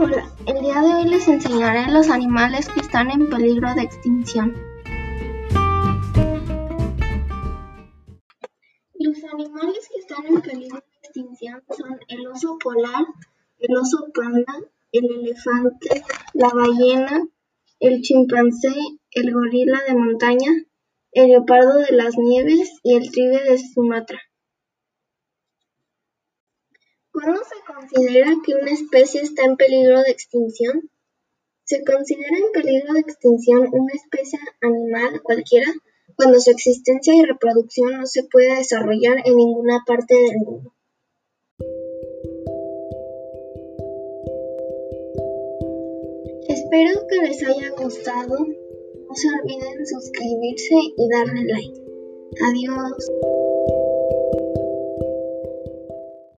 Hola, el día de hoy les enseñaré los animales que están en peligro de extinción. Los animales que están en peligro de extinción son el oso polar, el oso panda, el elefante, la ballena, el chimpancé, el gorila de montaña, el leopardo de las nieves y el tigre de Sumatra. ¿Cuándo se considera que una especie está en peligro de extinción? Se considera en peligro de extinción una especie animal cualquiera cuando su existencia y reproducción no se puede desarrollar en ninguna parte del mundo. Espero que les haya gustado. No se olviden suscribirse y darle like. Adiós.